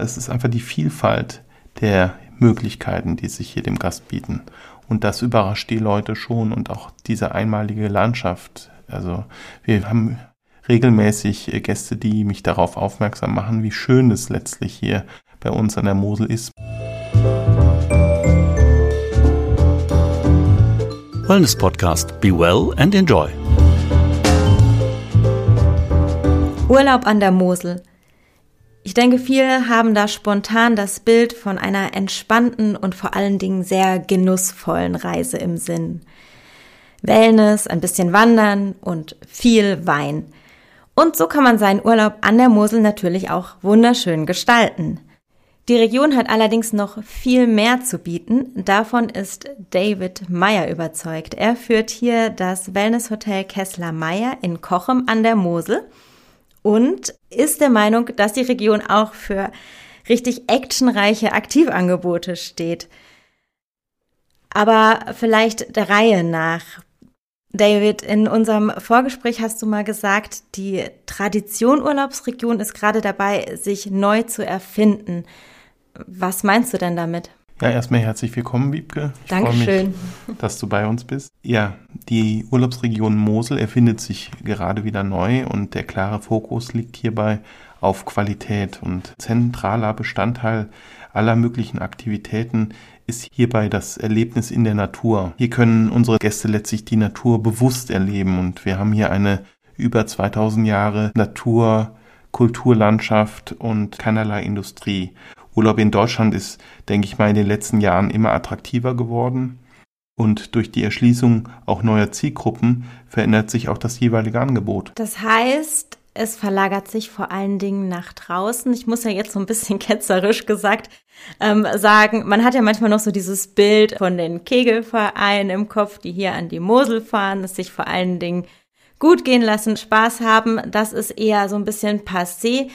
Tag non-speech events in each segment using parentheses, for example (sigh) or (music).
Es ist einfach die Vielfalt der Möglichkeiten, die sich hier dem Gast bieten. Und das überrascht die Leute schon und auch diese einmalige Landschaft. Also wir haben regelmäßig Gäste, die mich darauf aufmerksam machen, wie schön es letztlich hier bei uns an der Mosel ist. Wellness Podcast. Be well and enjoy. Urlaub an der Mosel. Ich denke, viele haben da spontan das Bild von einer entspannten und vor allen Dingen sehr genussvollen Reise im Sinn. Wellness, ein bisschen Wandern und viel Wein. Und so kann man seinen Urlaub an der Mosel natürlich auch wunderschön gestalten. Die Region hat allerdings noch viel mehr zu bieten. Davon ist David Meyer überzeugt. Er führt hier das Wellnesshotel Kessler Meyer in Kochem an der Mosel und ist der Meinung, dass die Region auch für richtig actionreiche Aktivangebote steht. Aber vielleicht der Reihe nach. David, in unserem Vorgespräch hast du mal gesagt, die Tradition Urlaubsregion ist gerade dabei, sich neu zu erfinden. Was meinst du denn damit? Ja, erstmal herzlich willkommen, Wiebke. Ich Dankeschön. Mich, dass du bei uns bist. Ja, die Urlaubsregion Mosel erfindet sich gerade wieder neu und der klare Fokus liegt hierbei auf Qualität und zentraler Bestandteil aller möglichen Aktivitäten ist hierbei das Erlebnis in der Natur. Hier können unsere Gäste letztlich die Natur bewusst erleben und wir haben hier eine über 2000 Jahre Natur, Kulturlandschaft und keinerlei Industrie. Urlaub in Deutschland ist, denke ich mal, in den letzten Jahren immer attraktiver geworden. Und durch die Erschließung auch neuer Zielgruppen verändert sich auch das jeweilige Angebot. Das heißt, es verlagert sich vor allen Dingen nach draußen. Ich muss ja jetzt so ein bisschen (laughs) ketzerisch gesagt ähm, sagen, man hat ja manchmal noch so dieses Bild von den Kegelvereinen im Kopf, die hier an die Mosel fahren, es sich vor allen Dingen gut gehen lassen, Spaß haben. Das ist eher so ein bisschen passé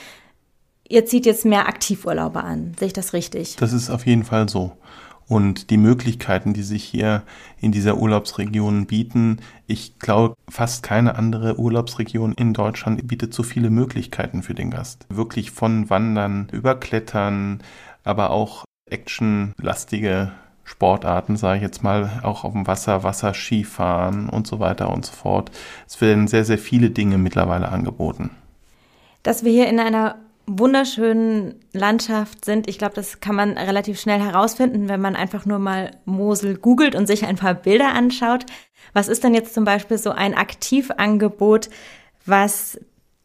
ihr zieht jetzt mehr Aktivurlaube an. Sehe ich das richtig? Das ist auf jeden Fall so. Und die Möglichkeiten, die sich hier in dieser Urlaubsregion bieten, ich glaube, fast keine andere Urlaubsregion in Deutschland bietet so viele Möglichkeiten für den Gast. Wirklich von Wandern über Klettern, aber auch actionlastige Sportarten, sage ich jetzt mal, auch auf dem Wasser, Wasserskifahren und so weiter und so fort. Es werden sehr, sehr viele Dinge mittlerweile angeboten. Dass wir hier in einer wunderschönen Landschaft sind. Ich glaube, das kann man relativ schnell herausfinden, wenn man einfach nur mal Mosel googelt und sich ein paar Bilder anschaut. Was ist denn jetzt zum Beispiel so ein Aktivangebot, was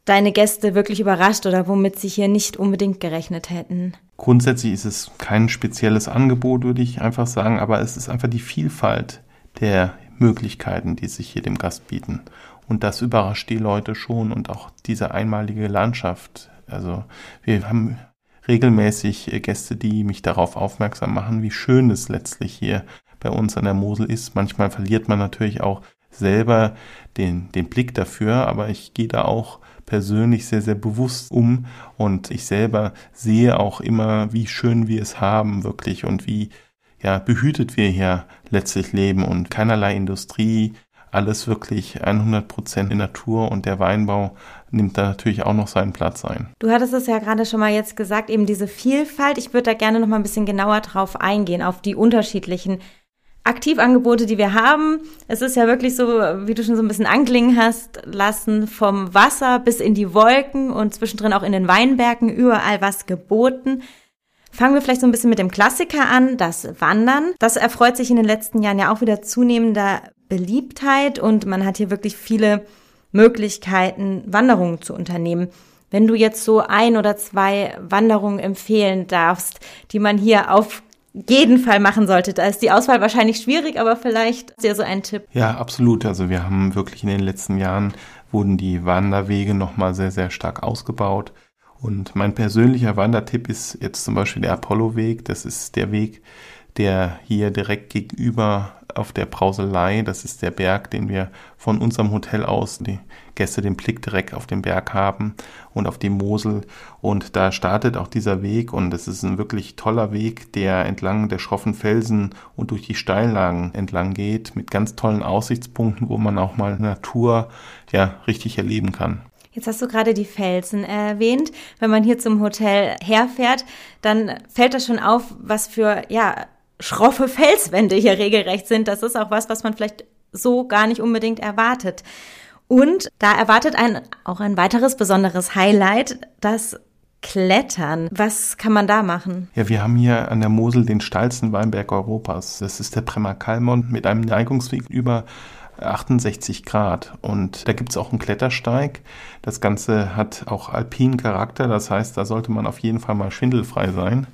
deine Gäste wirklich überrascht oder womit sie hier nicht unbedingt gerechnet hätten? Grundsätzlich ist es kein spezielles Angebot, würde ich einfach sagen, aber es ist einfach die Vielfalt der Möglichkeiten, die sich hier dem Gast bieten. Und das überrascht die Leute schon und auch diese einmalige Landschaft also wir haben regelmäßig äh, Gäste, die mich darauf aufmerksam machen, wie schön es letztlich hier bei uns an der Mosel ist. Manchmal verliert man natürlich auch selber den, den Blick dafür, aber ich gehe da auch persönlich sehr, sehr bewusst um und ich selber sehe auch immer, wie schön wir es haben wirklich und wie ja, behütet wir hier letztlich leben und keinerlei Industrie, alles wirklich 100% in Natur und der Weinbau nimmt da natürlich auch noch seinen Platz ein. Du hattest es ja gerade schon mal jetzt gesagt, eben diese Vielfalt. Ich würde da gerne noch mal ein bisschen genauer drauf eingehen, auf die unterschiedlichen Aktivangebote, die wir haben. Es ist ja wirklich so, wie du schon so ein bisschen anklingen hast lassen, vom Wasser bis in die Wolken und zwischendrin auch in den Weinbergen überall was geboten. Fangen wir vielleicht so ein bisschen mit dem Klassiker an, das Wandern. Das erfreut sich in den letzten Jahren ja auch wieder zunehmender Beliebtheit und man hat hier wirklich viele Möglichkeiten, Wanderungen zu unternehmen. Wenn du jetzt so ein oder zwei Wanderungen empfehlen darfst, die man hier auf jeden Fall machen sollte. Da ist die Auswahl wahrscheinlich schwierig, aber vielleicht ist ja so ein Tipp. Ja, absolut. Also wir haben wirklich in den letzten Jahren wurden die Wanderwege nochmal sehr, sehr stark ausgebaut. Und mein persönlicher Wandertipp ist jetzt zum Beispiel der Apollo-Weg. Das ist der Weg, der hier direkt gegenüber auf der Brauselei, das ist der Berg, den wir von unserem Hotel aus, die Gäste den Blick direkt auf den Berg haben und auf die Mosel. Und da startet auch dieser Weg und es ist ein wirklich toller Weg, der entlang der schroffen Felsen und durch die Steillagen entlang geht, mit ganz tollen Aussichtspunkten, wo man auch mal Natur ja richtig erleben kann. Jetzt hast du gerade die Felsen erwähnt. Wenn man hier zum Hotel herfährt, dann fällt das schon auf, was für, ja, schroffe Felswände hier regelrecht sind. Das ist auch was, was man vielleicht so gar nicht unbedingt erwartet. Und da erwartet ein auch ein weiteres besonderes Highlight, das Klettern. Was kann man da machen? Ja, wir haben hier an der Mosel den steilsten Weinberg Europas. Das ist der Bremer Kalmont mit einem Neigungsweg über 68 Grad. Und da gibt es auch einen Klettersteig. Das Ganze hat auch alpinen Charakter. Das heißt, da sollte man auf jeden Fall mal schwindelfrei sein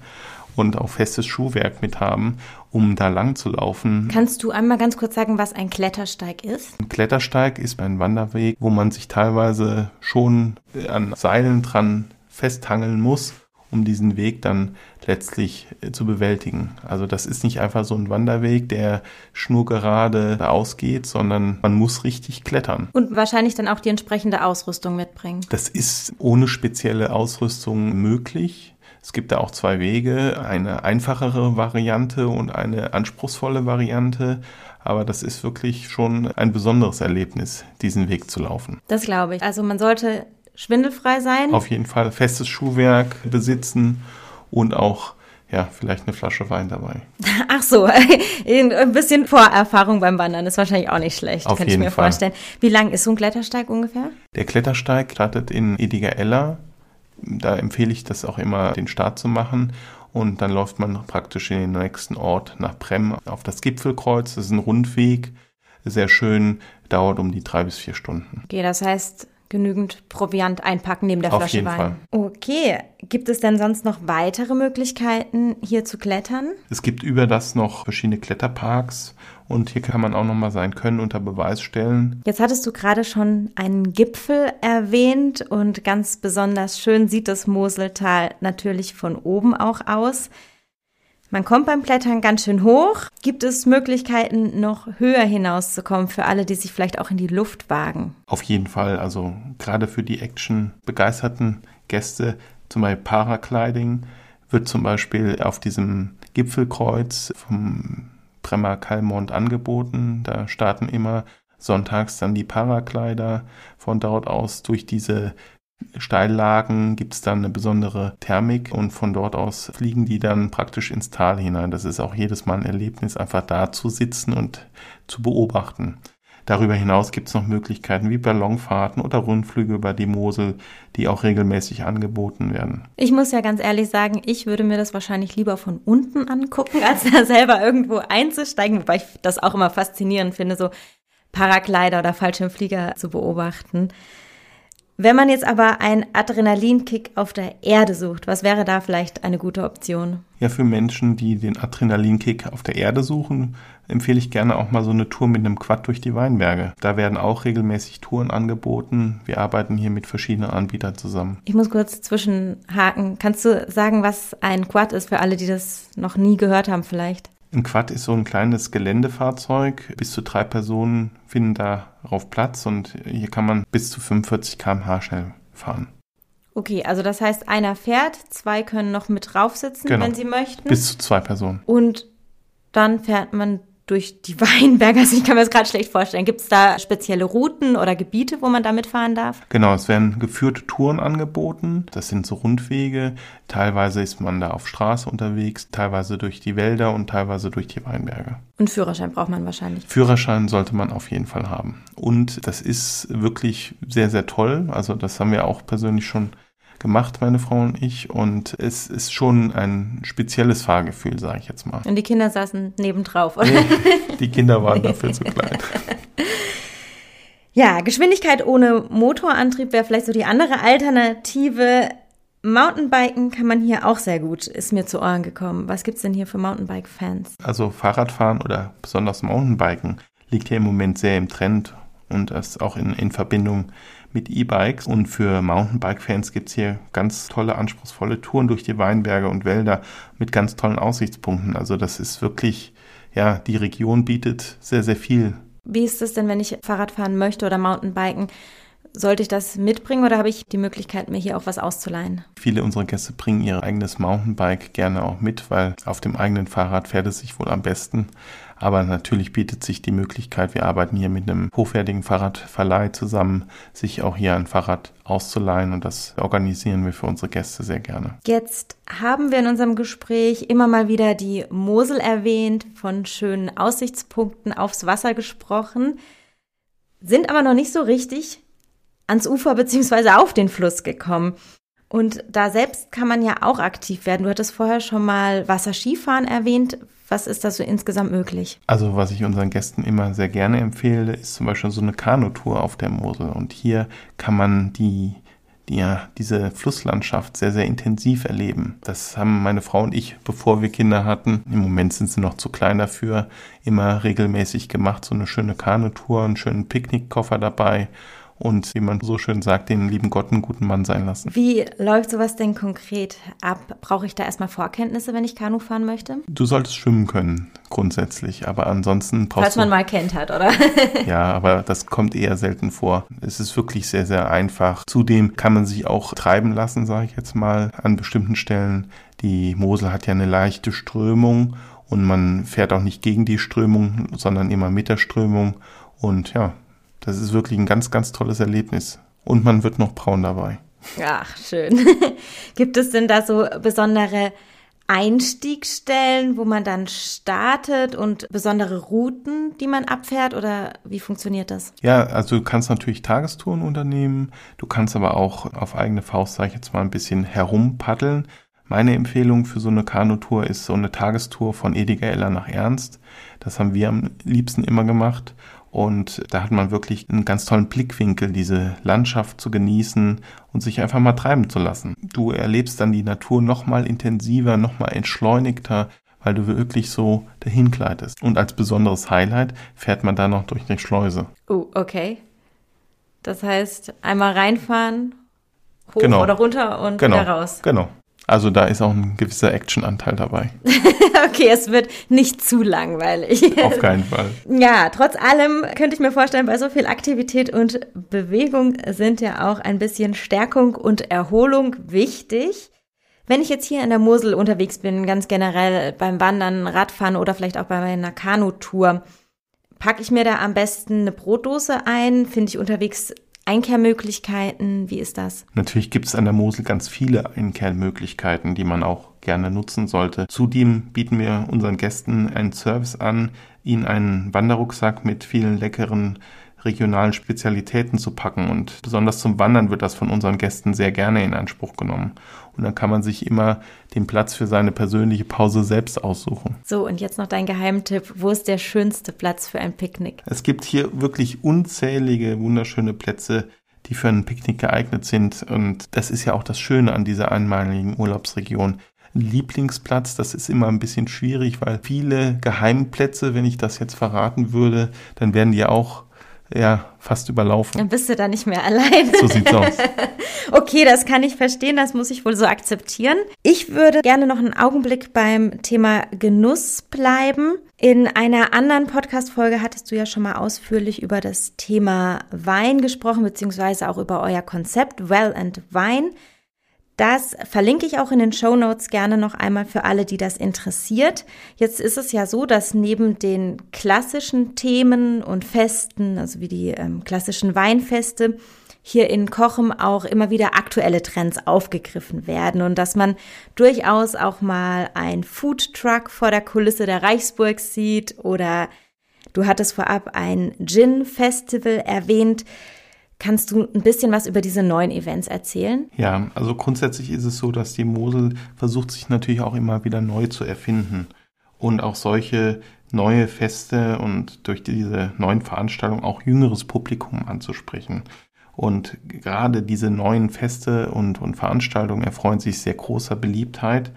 und auch festes Schuhwerk mit haben, um da lang zu laufen. Kannst du einmal ganz kurz sagen, was ein Klettersteig ist? Ein Klettersteig ist ein Wanderweg, wo man sich teilweise schon an Seilen dran festhangeln muss um diesen Weg dann letztlich äh, zu bewältigen. Also das ist nicht einfach so ein Wanderweg, der schnurgerade ausgeht, sondern man muss richtig klettern. Und wahrscheinlich dann auch die entsprechende Ausrüstung mitbringen. Das ist ohne spezielle Ausrüstung möglich. Es gibt da auch zwei Wege, eine einfachere Variante und eine anspruchsvolle Variante. Aber das ist wirklich schon ein besonderes Erlebnis, diesen Weg zu laufen. Das glaube ich. Also man sollte schwindelfrei sein. Auf jeden Fall festes Schuhwerk besitzen und auch ja, vielleicht eine Flasche Wein dabei. (laughs) Ach so, (laughs) ein bisschen Vorerfahrung beim Wandern ist wahrscheinlich auch nicht schlecht, Auf kann jeden ich mir Fall. vorstellen. Wie lang ist so ein Klettersteig ungefähr? Der Klettersteig startet in Ediger-Ella. Da empfehle ich das auch immer, den Start zu machen. Und dann läuft man praktisch in den nächsten Ort nach Brem auf das Gipfelkreuz. Das ist ein Rundweg, sehr schön, dauert um die drei bis vier Stunden. Okay, das heißt, genügend Proviant einpacken neben der Auf Flasche jeden Wein. Fall. Okay, gibt es denn sonst noch weitere Möglichkeiten, hier zu klettern? Es gibt über das noch verschiedene Kletterparks und hier kann man auch nochmal sein Können unter Beweis stellen. Jetzt hattest du gerade schon einen Gipfel erwähnt und ganz besonders schön sieht das Moseltal natürlich von oben auch aus. Man kommt beim Klettern ganz schön hoch. Gibt es Möglichkeiten, noch höher hinauszukommen für alle, die sich vielleicht auch in die Luft wagen? Auf jeden Fall, also gerade für die Action begeisterten Gäste, zum Beispiel Paragliding, wird zum Beispiel auf diesem Gipfelkreuz vom Bremer Kalmont angeboten. Da starten immer sonntags dann die Paraglider von dort aus durch diese Steillagen gibt es dann eine besondere Thermik und von dort aus fliegen die dann praktisch ins Tal hinein. Das ist auch jedes Mal ein Erlebnis, einfach da zu sitzen und zu beobachten. Darüber hinaus gibt es noch Möglichkeiten wie Ballonfahrten oder Rundflüge über die Mosel, die auch regelmäßig angeboten werden. Ich muss ja ganz ehrlich sagen, ich würde mir das wahrscheinlich lieber von unten angucken, als da selber irgendwo einzusteigen, wobei ich das auch immer faszinierend finde, so Paraglider oder Fallschirmflieger zu beobachten. Wenn man jetzt aber einen Adrenalinkick auf der Erde sucht, was wäre da vielleicht eine gute Option? Ja, für Menschen, die den Adrenalinkick auf der Erde suchen, empfehle ich gerne auch mal so eine Tour mit einem Quad durch die Weinberge. Da werden auch regelmäßig Touren angeboten. Wir arbeiten hier mit verschiedenen Anbietern zusammen. Ich muss kurz zwischenhaken. Kannst du sagen, was ein Quad ist für alle, die das noch nie gehört haben vielleicht? Ein Quad ist so ein kleines Geländefahrzeug. Bis zu drei Personen finden darauf Platz und hier kann man bis zu 45 km/h schnell fahren. Okay, also das heißt, einer fährt, zwei können noch mit drauf sitzen, Genau. wenn sie möchten. Bis zu zwei Personen. Und dann fährt man durch die (laughs) Weinberge. Also ich kann mir das gerade schlecht vorstellen. Gibt es da spezielle Routen oder Gebiete, wo man da mitfahren darf? Genau, es werden geführte Touren angeboten. Das sind so Rundwege. Teilweise ist man da auf Straße unterwegs, teilweise durch die Wälder und teilweise durch die Weinberge. Und Führerschein braucht man wahrscheinlich. Führerschein sollte man auf jeden Fall haben. Und das ist wirklich sehr, sehr toll. Also das haben wir auch persönlich schon gemacht, meine Frau und ich. Und es ist schon ein spezielles Fahrgefühl, sage ich jetzt mal. Und die Kinder saßen nebendrauf. oder? Nee, die Kinder waren (laughs) dafür zu klein. (laughs) Ja, Geschwindigkeit ohne Motorantrieb wäre vielleicht so die andere Alternative. Mountainbiken kann man hier auch sehr gut, ist mir zu Ohren gekommen. Was gibt's denn hier für Mountainbike-Fans? Also Fahrradfahren oder besonders Mountainbiken liegt hier im Moment sehr im Trend und das auch in, in Verbindung mit E-Bikes. Und für Mountainbike-Fans gibt's hier ganz tolle, anspruchsvolle Touren durch die Weinberge und Wälder mit ganz tollen Aussichtspunkten. Also das ist wirklich, ja, die Region bietet sehr, sehr viel. Wie ist es denn, wenn ich Fahrrad fahren möchte oder Mountainbiken? Sollte ich das mitbringen oder habe ich die Möglichkeit, mir hier auch was auszuleihen? Viele unserer Gäste bringen ihr eigenes Mountainbike gerne auch mit, weil auf dem eigenen Fahrrad fährt es sich wohl am besten. Aber natürlich bietet sich die Möglichkeit, wir arbeiten hier mit einem hochwertigen Fahrradverleih zusammen, sich auch hier ein Fahrrad auszuleihen und das organisieren wir für unsere Gäste sehr gerne. Jetzt haben wir in unserem Gespräch immer mal wieder die Mosel erwähnt, von schönen Aussichtspunkten aufs Wasser gesprochen, sind aber noch nicht so richtig ans Ufer beziehungsweise auf den Fluss gekommen. Und da selbst kann man ja auch aktiv werden. Du hattest vorher schon mal Wasserskifahren erwähnt. Was ist da so insgesamt möglich? Also was ich unseren Gästen immer sehr gerne empfehle, ist zum Beispiel so eine Kanutour auf der Mosel. Und hier kann man die, die ja, diese Flusslandschaft sehr, sehr intensiv erleben. Das haben meine Frau und ich, bevor wir Kinder hatten, im Moment sind sie noch zu klein dafür, immer regelmäßig gemacht. So eine schöne Kanutour, einen schönen Picknickkoffer dabei und, wie man so schön sagt, den lieben Gott einen guten Mann sein lassen. Wie läuft sowas denn konkret ab? Brauche ich da erstmal Vorkenntnisse, wenn ich Kanu fahren möchte? Du solltest schwimmen können, grundsätzlich, aber ansonsten brauchst Falls man mal kennt hat, oder? (laughs) ja, aber das kommt eher selten vor. Es ist wirklich sehr, sehr einfach. Zudem kann man sich auch treiben lassen, sage ich jetzt mal, an bestimmten Stellen. Die Mosel hat ja eine leichte Strömung und man fährt auch nicht gegen die Strömung, sondern immer mit der Strömung. Und ja, das ist wirklich ein ganz, ganz tolles Erlebnis. Und man wird noch braun dabei. Ach, schön. (laughs) Gibt es denn da so besondere Einstiegsstellen, wo man dann startet und besondere Routen, die man abfährt oder wie funktioniert das? Ja, also du kannst natürlich Tagestouren unternehmen, du kannst aber auch auf eigene Faust, sag ich jetzt mal, ein bisschen herumpaddeln. Meine Empfehlung für so eine Kanutour ist so eine Tagestour von Ediger Eller nach Ernst. Das haben wir am liebsten immer gemacht. Und da hat man wirklich einen ganz tollen Blickwinkel, diese Landschaft zu genießen und sich einfach mal treiben zu lassen. Du erlebst dann die Natur noch mal intensiver, noch mal entschleunigter, weil du wirklich so dahin gleitest. Und als besonderes Highlight fährt man da noch durch eine Schleuse. Oh, okay. Das heißt, einmal reinfahren, hoch genau. oder runter und genau. wieder raus. Genau. Also da ist auch ein gewisser Actionanteil dabei. (laughs) okay, es wird nicht zu langweilig. Auf keinen Fall. Ja, trotz allem könnte ich mir vorstellen, bei so viel Aktivität und Bewegung sind ja auch ein bisschen Stärkung und Erholung wichtig. Wenn ich jetzt hier in der Mosel unterwegs bin, ganz generell beim Wandern, Radfahren oder vielleicht auch bei meiner Kanutour, packe ich mir da am besten eine Brotdose ein? Finde ich unterwegs Einkehrmöglichkeiten? Wie ist das? Natürlich gibt es an der Mosel ganz viele Einkehrmöglichkeiten, die man auch gerne nutzen sollte. Zudem bieten wir unseren Gästen einen Service an, ihnen einen Wanderrucksack mit vielen leckeren regionalen Spezialitäten zu packen. Und besonders zum Wandern wird das von unseren Gästen sehr gerne in Anspruch genommen. Und dann kann man sich immer den Platz für seine persönliche Pause selbst aussuchen. So, und jetzt noch dein Geheimtipp. Wo ist der schönste Platz für ein Picknick? Es gibt hier wirklich unzählige wunderschöne Plätze, die für ein Picknick geeignet sind. Und das ist ja auch das Schöne an dieser einmaligen Urlaubsregion. Lieblingsplatz, das ist immer ein bisschen schwierig, weil viele Geheimplätze, wenn ich das jetzt verraten würde, dann werden die auch ja, fast überlaufen. Dann bist du da nicht mehr allein. So sieht's aus. (laughs) okay, das kann ich verstehen, das muss ich wohl so akzeptieren. Ich würde gerne noch einen Augenblick beim Thema Genuss bleiben. In einer anderen Podcast-Folge hattest du ja schon mal ausführlich über das Thema Wein gesprochen, beziehungsweise auch über euer Konzept Well and Wine. Das verlinke ich auch in den Show Notes gerne noch einmal für alle, die das interessiert. Jetzt ist es ja so, dass neben den klassischen Themen und Festen, also wie die ähm, klassischen Weinfeste, hier in Kochem auch immer wieder aktuelle Trends aufgegriffen werden und dass man durchaus auch mal ein Food Truck vor der Kulisse der Reichsburg sieht oder du hattest vorab ein Gin Festival erwähnt. Kannst du ein bisschen was über diese neuen Events erzählen? Ja, also grundsätzlich ist es so, dass die Mosel versucht sich natürlich auch immer wieder neu zu erfinden und auch solche neue Feste und durch diese neuen Veranstaltungen auch jüngeres Publikum anzusprechen. Und gerade diese neuen Feste und, und Veranstaltungen erfreuen sich sehr großer Beliebtheit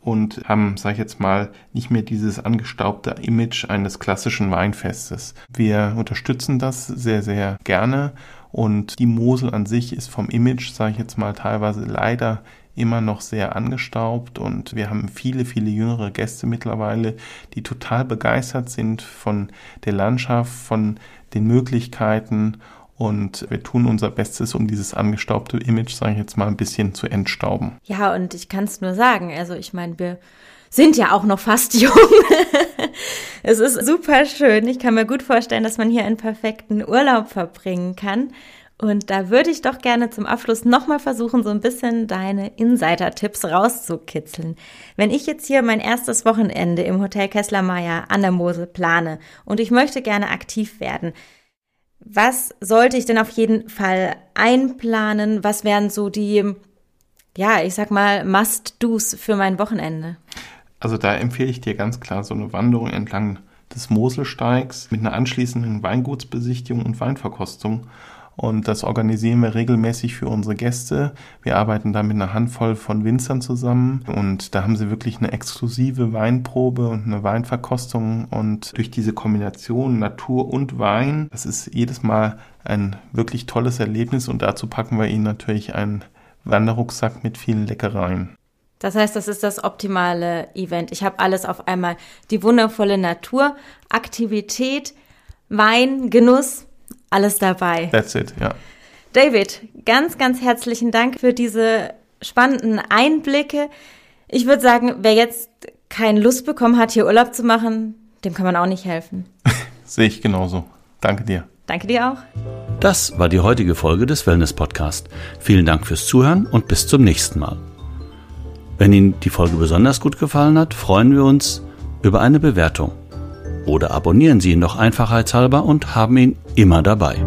und haben, sag ich jetzt mal, nicht mehr dieses angestaubte Image eines klassischen Weinfestes. Wir unterstützen das sehr, sehr gerne und die Mosel an sich ist vom Image, sage ich jetzt mal, teilweise leider immer noch sehr angestaubt. Und wir haben viele, viele jüngere Gäste mittlerweile, die total begeistert sind von der Landschaft, von den Möglichkeiten. Und wir tun unser Bestes, um dieses angestaubte Image, sage ich jetzt mal, ein bisschen zu entstauben. Ja, und ich kann es nur sagen, also ich meine, wir sind ja auch noch fast (laughs) jung. es ist super schön. Ich kann mir gut vorstellen, dass man hier einen perfekten Urlaub verbringen kann. Und da würde ich doch gerne zum Abschluss nochmal versuchen, so ein bisschen deine Insider-Tipps rauszukitzeln. Wenn ich jetzt hier mein erstes Wochenende im Hotel Kessler-Meier an der Mosel plane und ich möchte gerne aktiv werden, was sollte ich denn auf jeden Fall einplanen? Was wären so die, ja, ich sag mal, Must-Dos für mein Wochenende? Also da empfehle ich dir ganz klar so eine Wanderung entlang des Moselsteigs mit einer anschließenden Weingutsbesichtigung und Weinverkostung und das organisieren wir regelmäßig für unsere Gäste. Wir arbeiten da mit einer Handvoll von Winzern zusammen und da haben sie wirklich eine exklusive Weinprobe und eine Weinverkostung und durch diese Kombination Natur und Wein, das ist jedes Mal ein wirklich tolles Erlebnis und dazu packen wir ihnen natürlich einen Wanderrucksack mit vielen Leckereien. Das heißt, das ist das optimale Event. Ich habe alles auf einmal. Die wundervolle Natur, Aktivität, Wein, Genuss alles dabei. That's it, ja. David, ganz, ganz herzlichen Dank für diese spannenden Einblicke. Ich würde sagen, wer jetzt keine Lust bekommen hat, hier Urlaub zu machen, dem kann man auch nicht helfen. (laughs) Sehe ich genauso. Danke dir. Danke dir auch. Das war die heutige Folge des Wellness Podcast. Vielen Dank fürs Zuhören und bis zum nächsten Mal. Wenn Ihnen die Folge besonders gut gefallen hat, freuen wir uns über eine Bewertung. Oder abonnieren Sie ihn doch einfachheitshalber und haben ihn immer dabei.